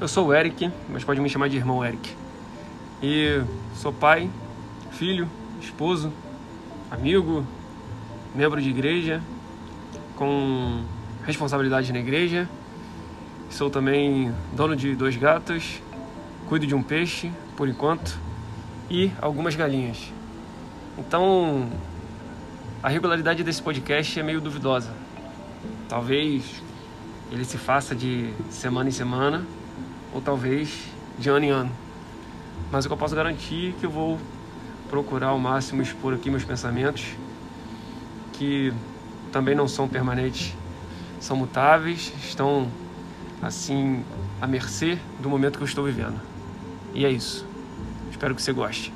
Eu sou o Eric, mas pode me chamar de irmão Eric. E sou pai, filho, esposo, amigo, membro de igreja, com responsabilidade na igreja. Sou também dono de dois gatos, cuido de um peixe, por enquanto, e algumas galinhas. Então, a regularidade desse podcast é meio duvidosa. Talvez ele se faça de semana em semana, ou talvez de ano em ano. Mas o que eu posso garantir é que eu vou procurar ao máximo expor aqui meus pensamentos, que também não são permanentes, são mutáveis, estão assim à mercê do momento que eu estou vivendo. E é isso. Espero que você goste.